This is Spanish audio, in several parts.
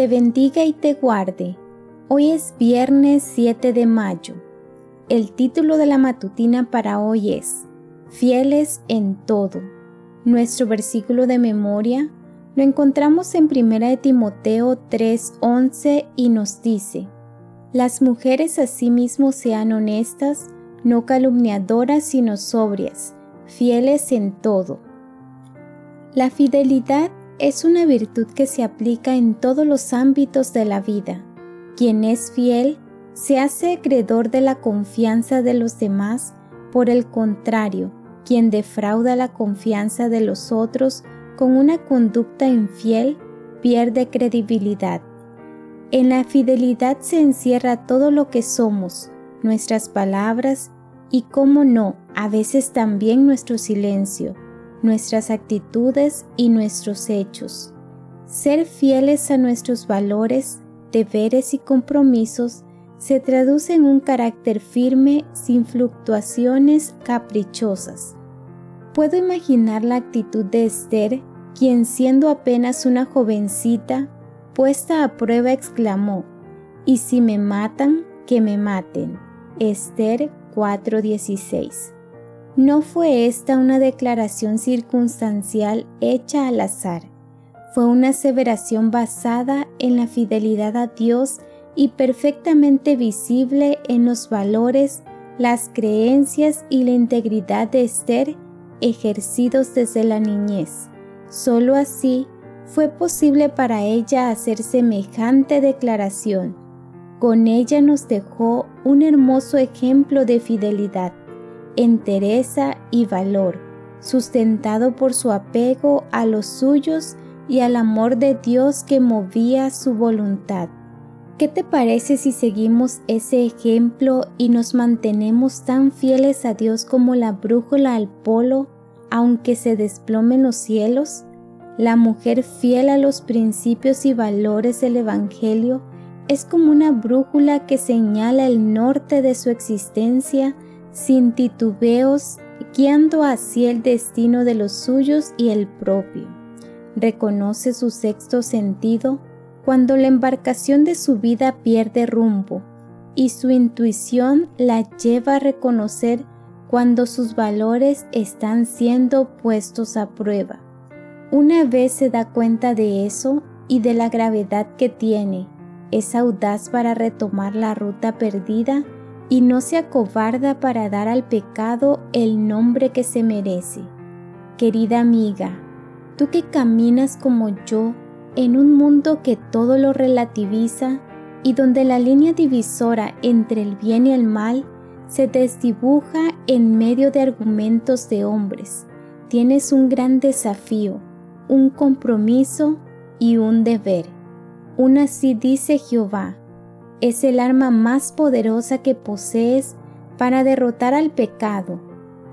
te bendiga y te guarde. Hoy es viernes 7 de mayo. El título de la matutina para hoy es Fieles en todo. Nuestro versículo de memoria lo encontramos en 1 de Timoteo 3:11 y nos dice, Las mujeres asimismo sean honestas, no calumniadoras sino sobrias, fieles en todo. La fidelidad es una virtud que se aplica en todos los ámbitos de la vida. Quien es fiel se hace acreedor de la confianza de los demás, por el contrario, quien defrauda la confianza de los otros con una conducta infiel pierde credibilidad. En la fidelidad se encierra todo lo que somos, nuestras palabras y, como no, a veces también nuestro silencio nuestras actitudes y nuestros hechos. Ser fieles a nuestros valores, deberes y compromisos se traduce en un carácter firme sin fluctuaciones caprichosas. Puedo imaginar la actitud de Esther, quien siendo apenas una jovencita, puesta a prueba exclamó, Y si me matan, que me maten. Esther 4:16 no fue esta una declaración circunstancial hecha al azar, fue una aseveración basada en la fidelidad a Dios y perfectamente visible en los valores, las creencias y la integridad de Esther ejercidos desde la niñez. Solo así fue posible para ella hacer semejante declaración. Con ella nos dejó un hermoso ejemplo de fidelidad entereza y valor, sustentado por su apego a los suyos y al amor de Dios que movía su voluntad. ¿Qué te parece si seguimos ese ejemplo y nos mantenemos tan fieles a Dios como la brújula al polo, aunque se desplomen los cielos? La mujer fiel a los principios y valores del Evangelio es como una brújula que señala el norte de su existencia sin titubeos, guiando así el destino de los suyos y el propio. Reconoce su sexto sentido cuando la embarcación de su vida pierde rumbo y su intuición la lleva a reconocer cuando sus valores están siendo puestos a prueba. Una vez se da cuenta de eso y de la gravedad que tiene, es audaz para retomar la ruta perdida y no se acobarda para dar al pecado el nombre que se merece. Querida amiga, tú que caminas como yo en un mundo que todo lo relativiza y donde la línea divisora entre el bien y el mal se desdibuja en medio de argumentos de hombres, tienes un gran desafío, un compromiso y un deber. Un así dice Jehová, es el arma más poderosa que posees para derrotar al pecado.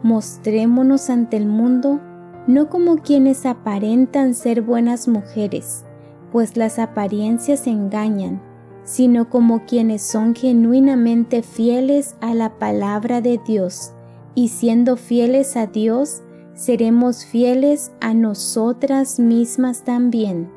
Mostrémonos ante el mundo no como quienes aparentan ser buenas mujeres, pues las apariencias engañan, sino como quienes son genuinamente fieles a la palabra de Dios, y siendo fieles a Dios, seremos fieles a nosotras mismas también.